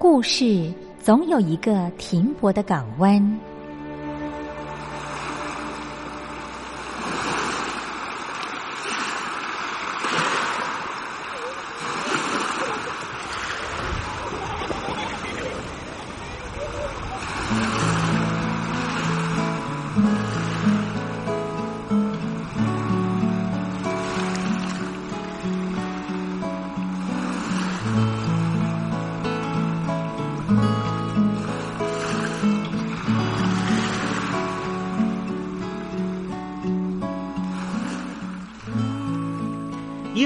故事总有一个停泊的港湾。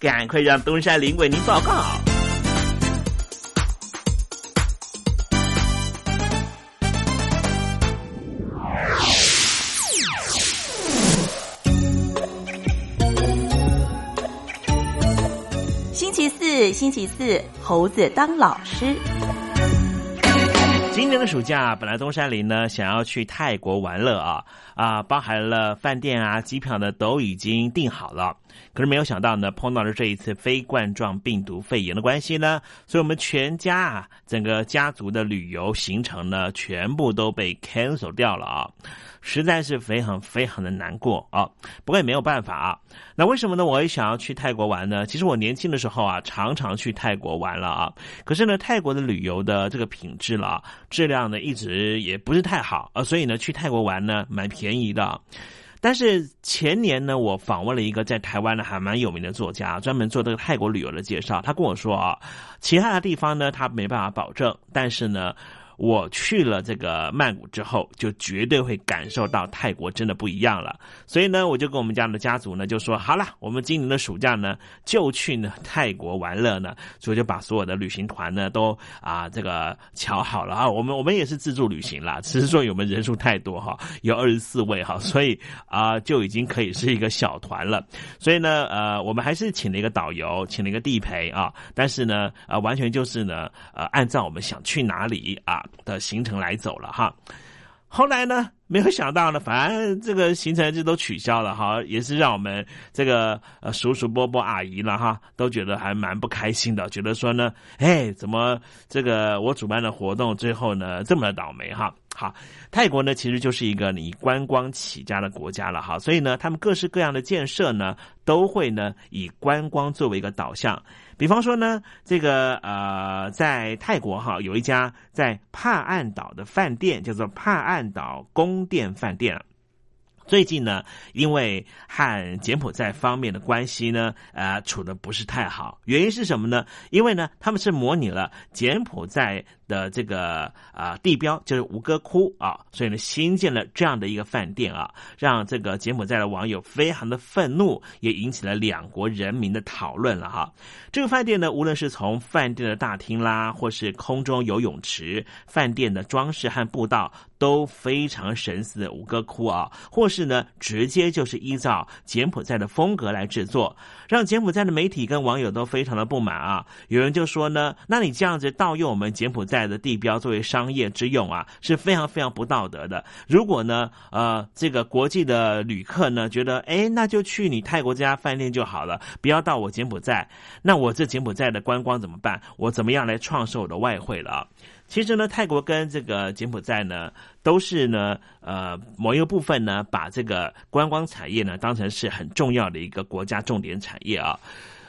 赶快让东山林为您报告。星期四，星期四，猴子当老师。今年的暑假，本来东山林呢想要去泰国玩乐啊啊，包含了饭店啊、机票呢都已经订好了。可是没有想到呢，碰到了这一次非冠状病毒肺炎的关系呢，所以我们全家啊，整个家族的旅游行程呢，全部都被 cancel 掉了啊，实在是非常非常的难过啊。不过也没有办法啊。那为什么呢？我也想要去泰国玩呢？其实我年轻的时候啊，常常去泰国玩了啊。可是呢，泰国的旅游的这个品质了，质量呢，一直也不是太好啊。所以呢，去泰国玩呢，蛮便宜的。但是前年呢，我访问了一个在台湾的还蛮有名的作家，专门做这个泰国旅游的介绍。他跟我说啊，其他的地方呢他没办法保证，但是呢。我去了这个曼谷之后，就绝对会感受到泰国真的不一样了。所以呢，我就跟我们家的家族呢就说，好了，我们今年的暑假呢就去呢泰国玩乐呢，所以就把所有的旅行团呢都啊这个瞧好了啊。我们我们也是自助旅行啦，只是说我们人数太多哈，有二十四位哈，所以啊就已经可以是一个小团了。所以呢，呃，我们还是请了一个导游，请了一个地陪啊，但是呢，呃，完全就是呢，呃，按照我们想去哪里啊。的行程来走了哈，后来呢，没有想到呢，反正这个行程就都取消了哈，也是让我们这个呃叔叔伯伯阿姨了哈，都觉得还蛮不开心的，觉得说呢，哎，怎么这个我主办的活动最后呢这么倒霉哈？好，泰国呢其实就是一个以观光起家的国家了哈，所以呢，他们各式各样的建设呢都会呢以观光作为一个导向。比方说呢，这个呃，在泰国哈有一家在帕岸岛的饭店，叫做帕岸岛宫殿饭店。最近呢，因为和柬埔寨方面的关系呢，呃，处的不是太好。原因是什么呢？因为呢，他们是模拟了柬埔寨。的这个啊地标就是吴哥窟啊，所以呢新建了这样的一个饭店啊，让这个柬埔寨的网友非常的愤怒，也引起了两国人民的讨论了哈。这个饭店呢，无论是从饭店的大厅啦，或是空中游泳池，饭店的装饰和步道都非常神似的吴哥窟啊，或是呢直接就是依照柬埔寨的风格来制作，让柬埔寨的媒体跟网友都非常的不满啊。有人就说呢，那你这样子盗用我们柬埔寨。的地标作为商业之用啊，是非常非常不道德的。如果呢，呃，这个国际的旅客呢觉得，哎，那就去你泰国这家饭店就好了，不要到我柬埔寨。那我这柬埔寨的观光怎么办？我怎么样来创收我的外汇了？其实呢，泰国跟这个柬埔寨呢，都是呢，呃，某一个部分呢，把这个观光产业呢当成是很重要的一个国家重点产业啊。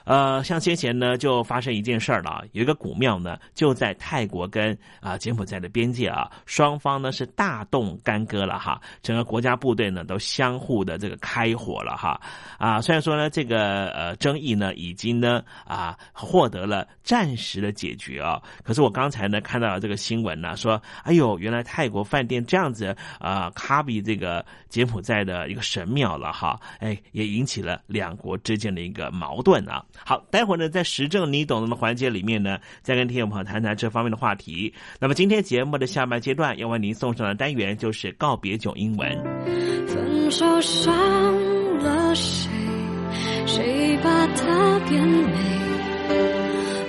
呃，像先前呢，就发生一件事儿了，有一个古庙呢，就在泰国跟啊柬埔寨的边界啊，双方呢是大动干戈了哈，整个国家部队呢都相互的这个开火了哈，啊，虽然说呢这个呃争议呢已经呢啊获得了暂时的解决啊，可是我刚才呢看到了这个新闻呢，说哎呦，原来泰国饭店这样子啊卡比这个柬埔寨的一个神庙了哈，哎，也引起了两国之间的一个矛盾啊。好，待会儿呢，在时政你懂的环节里面呢，再跟听众朋友谈谈这方面的话题。那么今天节目的下半阶段要为您送上的单元就是告别九英文。分手伤了谁？谁把它变美？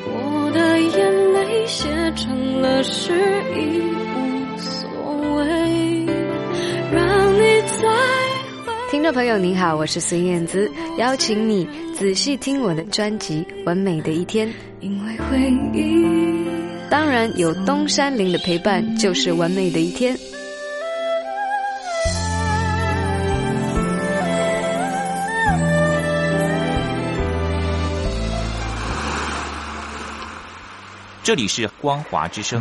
我的眼泪写成了诗，已无所谓。让你再。听众朋友您好，我是孙燕姿，邀请你仔细听我的专辑完美的一天。因为回忆当然有东山林的陪伴就是完美的一天。这里是光华之声。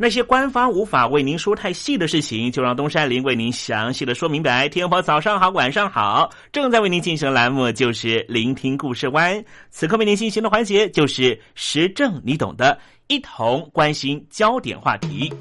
那些官方无法为您说太细的事情，就让东山林为您详细的说明白。天婆早上好，晚上好，正在为您进行的栏目就是聆听故事湾。此刻为您进行的环节就是时政，你懂的，一同关心焦点话题。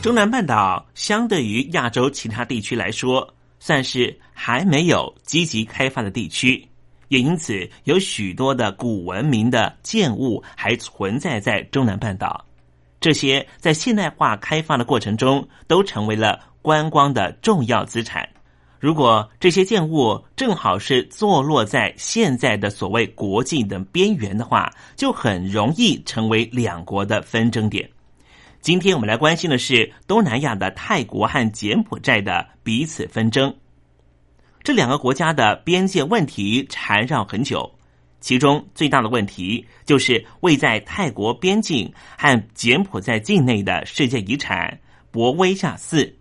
中南半岛相对于亚洲其他地区来说。算是还没有积极开发的地区，也因此有许多的古文明的建物还存在在中南半岛。这些在现代化开发的过程中，都成为了观光的重要资产。如果这些建物正好是坐落在现在的所谓国境的边缘的话，就很容易成为两国的纷争点。今天我们来关心的是东南亚的泰国和柬埔寨的彼此纷争。这两个国家的边界问题缠绕很久，其中最大的问题就是位在泰国边境和柬埔寨境内的世界遗产博威夏寺。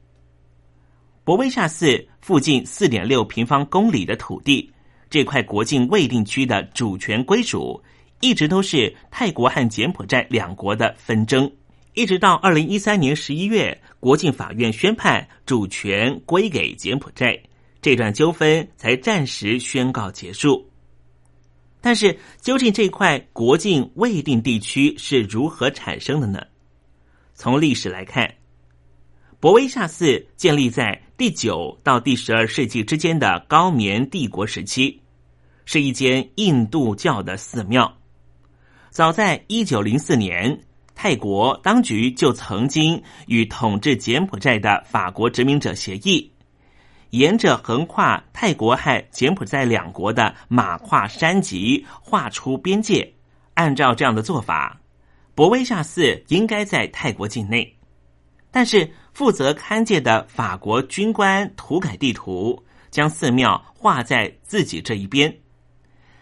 博威夏寺附近四点六平方公里的土地，这块国境未定区的主权归属，一直都是泰国和柬埔寨两国的纷争。一直到二零一三年十一月，国境法院宣判主权归给柬埔寨，这段纠纷才暂时宣告结束。但是，究竟这块国境未定地区是如何产生的呢？从历史来看，博威夏寺建立在第九到第十二世纪之间的高棉帝国时期，是一间印度教的寺庙。早在一九零四年。泰国当局就曾经与统治柬埔寨的法国殖民者协议，沿着横跨泰国和柬埔寨两国的马跨山脊画出边界。按照这样的做法，博威夏寺应该在泰国境内。但是负责勘界的法国军官涂改地图，将寺庙画在自己这一边。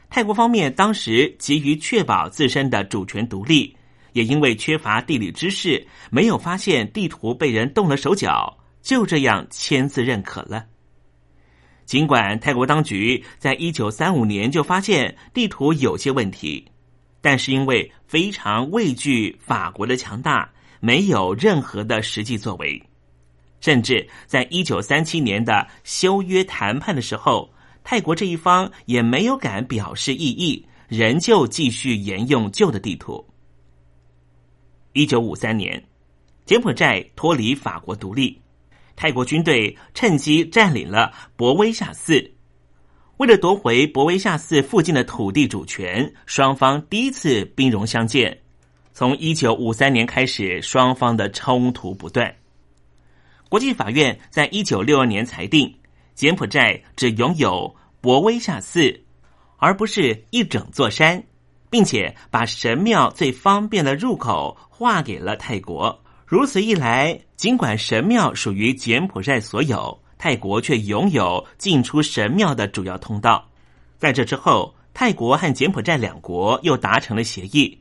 泰国方面当时急于确保自身的主权独立。也因为缺乏地理知识，没有发现地图被人动了手脚，就这样签字认可了。尽管泰国当局在一九三五年就发现地图有些问题，但是因为非常畏惧法国的强大，没有任何的实际作为。甚至在一九三七年的修约谈判的时候，泰国这一方也没有敢表示异议，仍旧继续沿用旧的地图。一九五三年，柬埔寨脱离法国独立，泰国军队趁机占领了博威下寺。为了夺回博威下寺附近的土地主权，双方第一次兵戎相见。从一九五三年开始，双方的冲突不断。国际法院在一九六二年裁定，柬埔寨只拥有博威下寺，而不是一整座山，并且把神庙最方便的入口划给了泰国。如此一来，尽管神庙属于柬埔寨所有。泰国却拥有进出神庙的主要通道。在这之后，泰国和柬埔寨两国又达成了协议。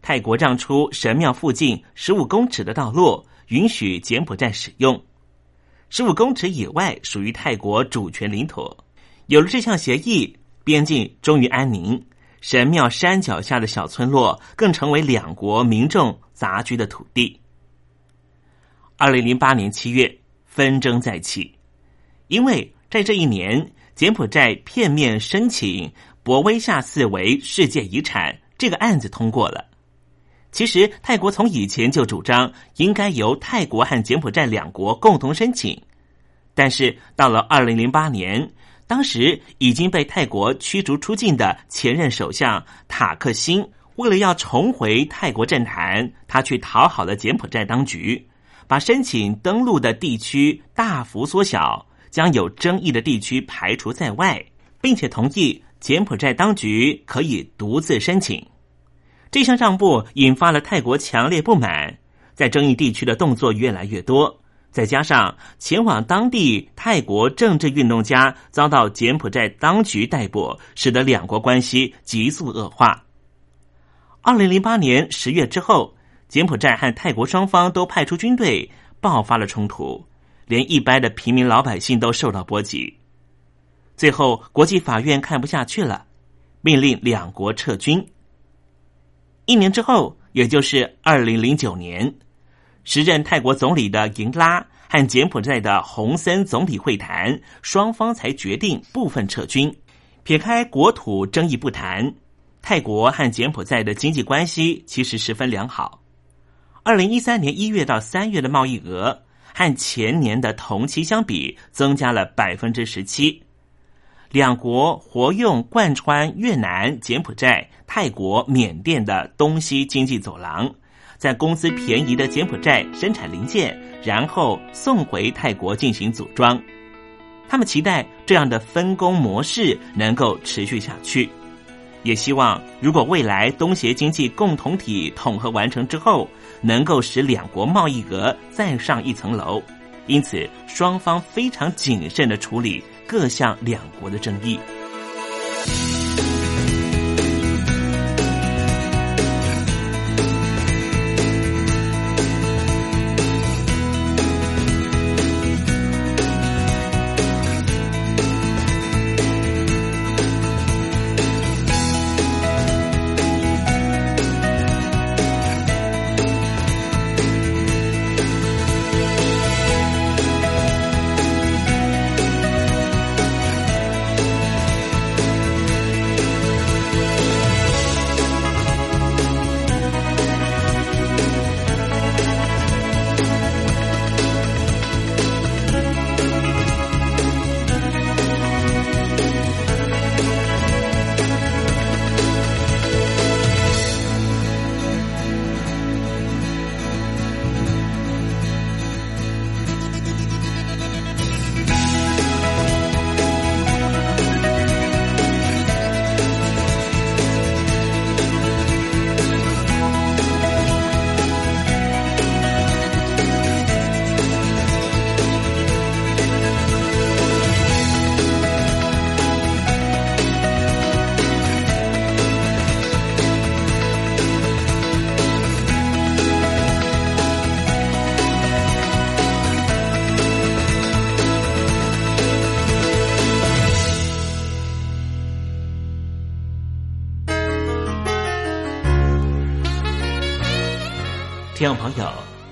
泰国让出神庙附近十五公尺的道路，允许柬埔寨使用。十五公尺以外属于泰国主权领土。有了这项协议，边境终于安宁。神庙山脚下的小村落更成为两国民众杂居的土地。二零零八年七月，纷争再起。因为在这一年，柬埔寨片面申请博威下寺为世界遗产这个案子通过了。其实，泰国从以前就主张应该由泰国和柬埔寨两国共同申请，但是到了二零零八年，当时已经被泰国驱逐出境的前任首相塔克辛，为了要重回泰国政坛，他去讨好了柬埔寨当局，把申请登陆的地区大幅缩小。将有争议的地区排除在外，并且同意柬埔寨当局可以独自申请。这项让步引发了泰国强烈不满，在争议地区的动作越来越多。再加上前往当地泰国政治运动家遭到柬埔寨当局逮捕，使得两国关系急速恶化。二零零八年十月之后，柬埔寨和泰国双方都派出军队，爆发了冲突。连一般的平民老百姓都受到波及，最后国际法院看不下去了，命令两国撤军。一年之后，也就是二零零九年，时任泰国总理的银拉和柬埔寨的洪森总理会谈，双方才决定部分撤军。撇开国土争议不谈，泰国和柬埔寨的经济关系其实十分良好。二零一三年一月到三月的贸易额。和前年的同期相比，增加了百分之十七。两国活用贯穿越南、柬埔寨、泰国、缅甸的东西经济走廊，在工资便宜的柬埔寨生产零件，然后送回泰国进行组装。他们期待这样的分工模式能够持续下去，也希望如果未来东协经济共同体统合完成之后。能够使两国贸易额再上一层楼，因此双方非常谨慎的处理各项两国的争议。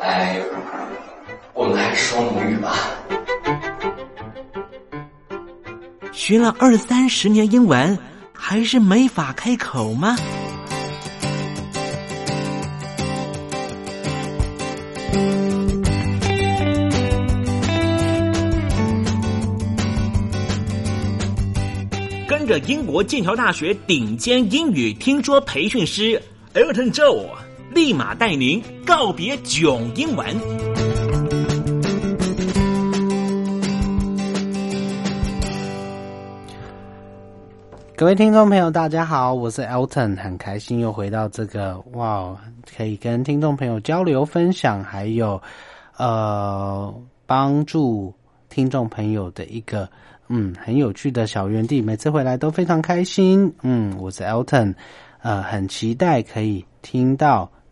哎我们来说母语吧。学了二三十年英文还是没法开口吗？跟着英国剑桥大学顶尖英语听说培训师 elton joe 立马带您告别囧英文。各位听众朋友，大家好，我是 Elton，很开心又回到这个哇，可以跟听众朋友交流分享，还有呃帮助听众朋友的一个嗯很有趣的小园地，每次回来都非常开心。嗯，我是 Elton，呃，很期待可以听到。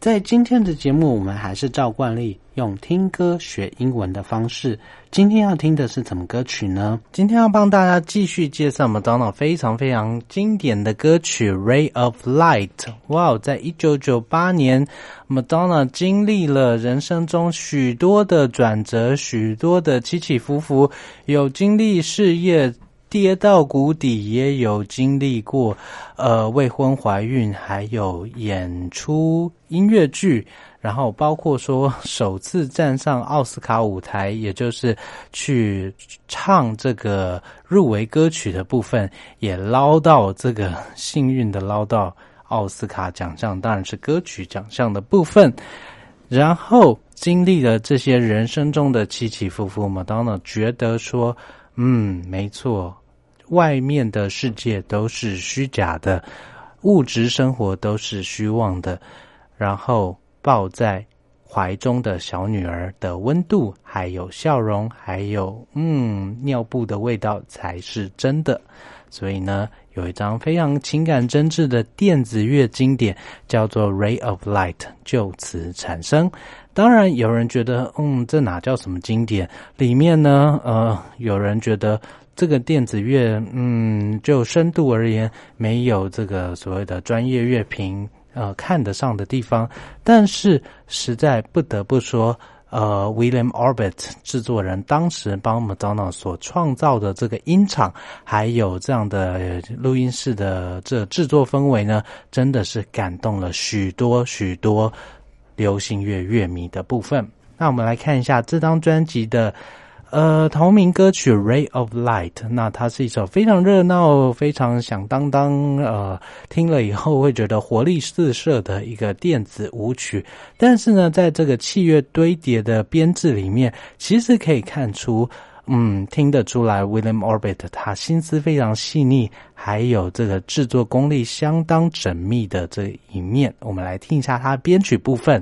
在今天的节目，我们还是照惯例用听歌学英文的方式。今天要听的是什么歌曲呢？今天要帮大家继续介绍 Madonna 非常非常经典的歌曲《Ray of Light》。哇，在一九九八年，Madonna 经历了人生中许多的转折，许多的起起伏伏，有经历事业。跌到谷底，也有经历过，呃，未婚怀孕，还有演出音乐剧，然后包括说首次站上奥斯卡舞台，也就是去唱这个入围歌曲的部分，也捞到这个幸运的捞到奥斯卡奖项，当然是歌曲奖项的部分。然后经历了这些人生中的起起伏伏，麦当娜觉得说，嗯，没错。外面的世界都是虚假的，物质生活都是虚妄的，然后抱在怀中的小女儿的温度，还有笑容，还有嗯尿布的味道才是真的。所以呢，有一张非常情感真挚的电子乐经典，叫做《Ray of Light》，就此产生。当然，有人觉得，嗯，这哪叫什么经典？里面呢，呃，有人觉得。这个电子乐，嗯，就深度而言，没有这个所谓的专业乐评呃看得上的地方。但是实在不得不说，呃，William Orbit 制作人当时帮 Madonna 所创造的这个音场，还有这样的录音室的这制作氛围呢，真的是感动了许多许多流行乐乐迷的部分。那我们来看一下这张专辑的。呃，同名歌曲《Ray of Light》，那它是一首非常热闹、非常响当当，呃，听了以后会觉得活力四射的一个电子舞曲。但是呢，在这个器乐堆叠的编制里面，其实可以看出，嗯，听得出来，William Orbit 他心思非常细腻，还有这个制作功力相当缜密的这一面。我们来听一下他编曲部分。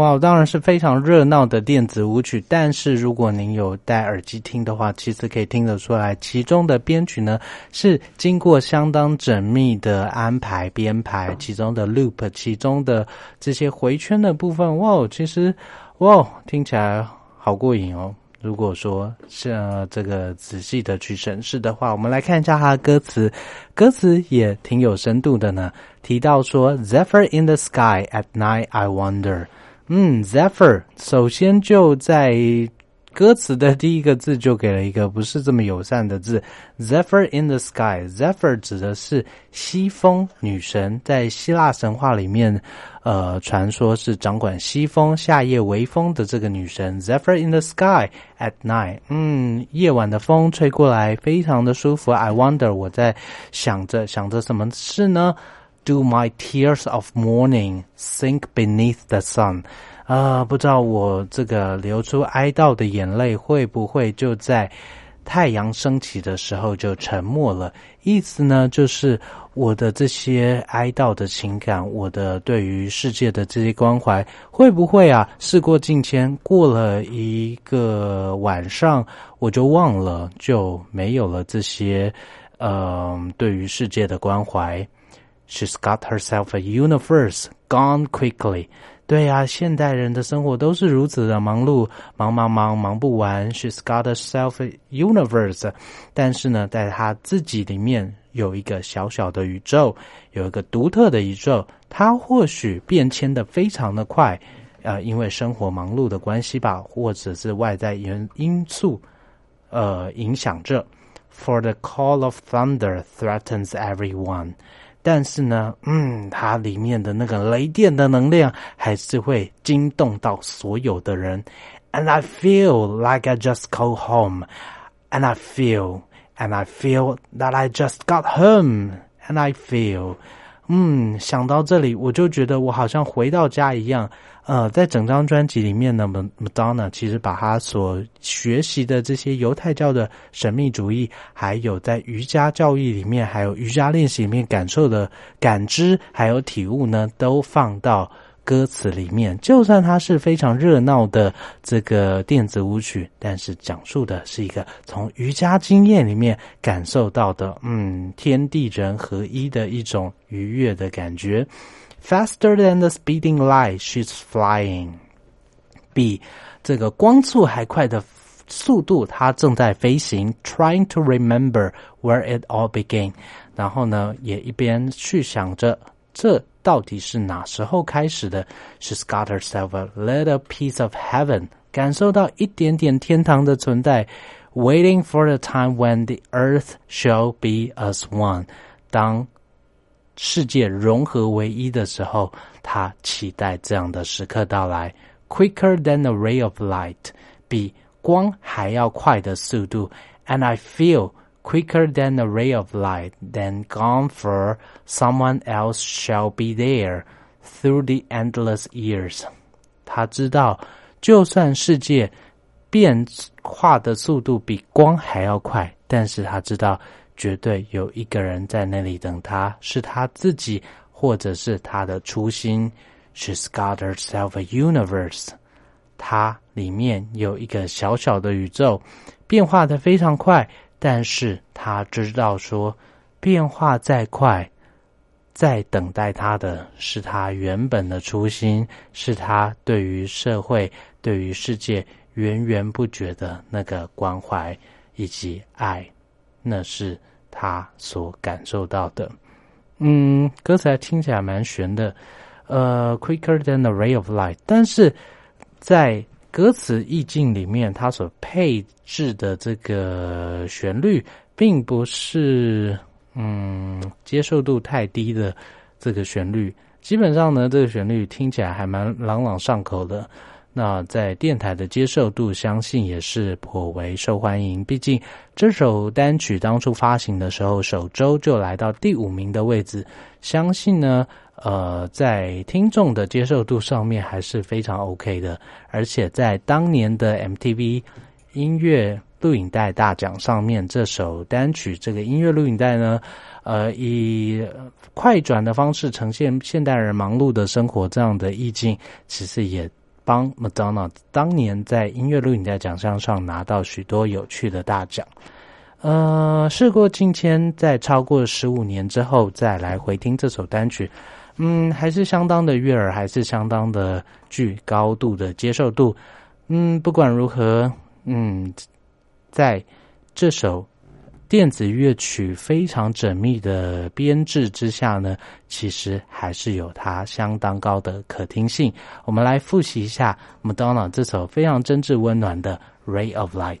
哇，当然是非常热闹的电子舞曲。但是如果您有戴耳机听的话，其实可以听得出来，其中的编曲呢是经过相当缜密的安排编排，其中的 loop，其中的这些回圈的部分，哇，其实哇，听起来好过瘾哦。如果说是这个仔细的去审视的话，我们来看一下它的歌词，歌词也挺有深度的呢。提到说，Zephyr in the sky at night, I wonder。嗯，Zephyr 首先就在歌词的第一个字就给了一个 不是这么友善的字，Zephyr in the sky。Zephyr 指的是西风女神，在希腊神话里面。呃，传说是掌管西风、夏夜微风的这个女神，Zephyr in the sky at night。嗯，夜晚的风吹过来，非常的舒服。I wonder，我在想着想着什么事呢？Do my tears of mourning sink beneath the sun？啊，不知道我这个流出哀悼的眼泪会不会就在太阳升起的时候就沉没了？意思呢，就是。我的这些哀悼的情感，我的对于世界的这些关怀，会不会啊？事过境迁，过了一个晚上，我就忘了，就没有了这些，嗯，对于世界的关怀。She's got herself a universe gone quickly。对呀，现代人的生活都是如此的忙碌，忙忙忙，忙不完。She's got herself a universe。但是呢，在她自己里面。有一个小小的宇宙，有一个独特的宇宙，它或许变迁的非常的快，呃，因为生活忙碌的关系吧，或者是外在因因素，呃，影响着。For the call of thunder threatens everyone， 但是呢，嗯，它里面的那个雷电的能量还是会惊动到所有的人。And I feel like I just go home, and I feel. And I feel that I just got home. And I feel，嗯，想到这里，我就觉得我好像回到家一样。呃，在整张专辑里面呢，Madonna 其实把他所学习的这些犹太教的神秘主义，还有在瑜伽教育里面，还有瑜伽练习里面感受的感知，还有体悟呢，都放到。歌词里面，就算它是非常热闹的这个电子舞曲，但是讲述的是一个从瑜伽经验里面感受到的，嗯，天地人合一的一种愉悦的感觉。Faster than the speeding light, she's flying，比这个光速还快的速度，它正在飞行。Trying to remember where it all began，然后呢，也一边去想着这。到底是哪时候开始的？She's got herself a little piece of heaven，感受到一点点天堂的存在。Waiting for the time when the earth shall be as one，当 世界融合为一的时候，她期待这样的时刻到来。Quicker than a ray of light，比光还要快的速度。And I feel quicker than a ray of light, then gone for someone else shall be there through the endless years. 他知道，就算世界变化的速度比光还要快，但是他知道， 绝对有一个人在那里等他，是他自己，或者是他的初心。She's got herself a universe. 它里面有一个小小的宇宙，变化的非常快。但是他知道，说变化再快，在等待他的是他原本的初心，是他对于社会、对于世界源源不绝的那个关怀以及爱，那是他所感受到的。嗯，歌词还听起来蛮悬的，呃，quicker than a ray of light，但是在。歌词意境里面，它所配置的这个旋律，并不是嗯接受度太低的这个旋律。基本上呢，这个旋律听起来还蛮朗朗上口的。那在电台的接受度，相信也是颇为受欢迎。毕竟这首单曲当初发行的时候，首周就来到第五名的位置。相信呢。呃，在听众的接受度上面还是非常 OK 的，而且在当年的 MTV 音乐录影带大奖上面，这首单曲这个音乐录影带呢，呃，以快转的方式呈现现代人忙碌的生活这样的意境，其实也帮 Madonna 当年在音乐录影带奖项上拿到许多有趣的大奖。呃，事过境迁，在超过十五年之后再来回听这首单曲，嗯，还是相当的悦耳，还是相当的具高度的接受度。嗯，不管如何，嗯，在这首电子乐曲非常缜密的编制之下呢，其实还是有它相当高的可听性。我们来复习一下 Madonna 这首非常真挚温暖的《Ray of Light》。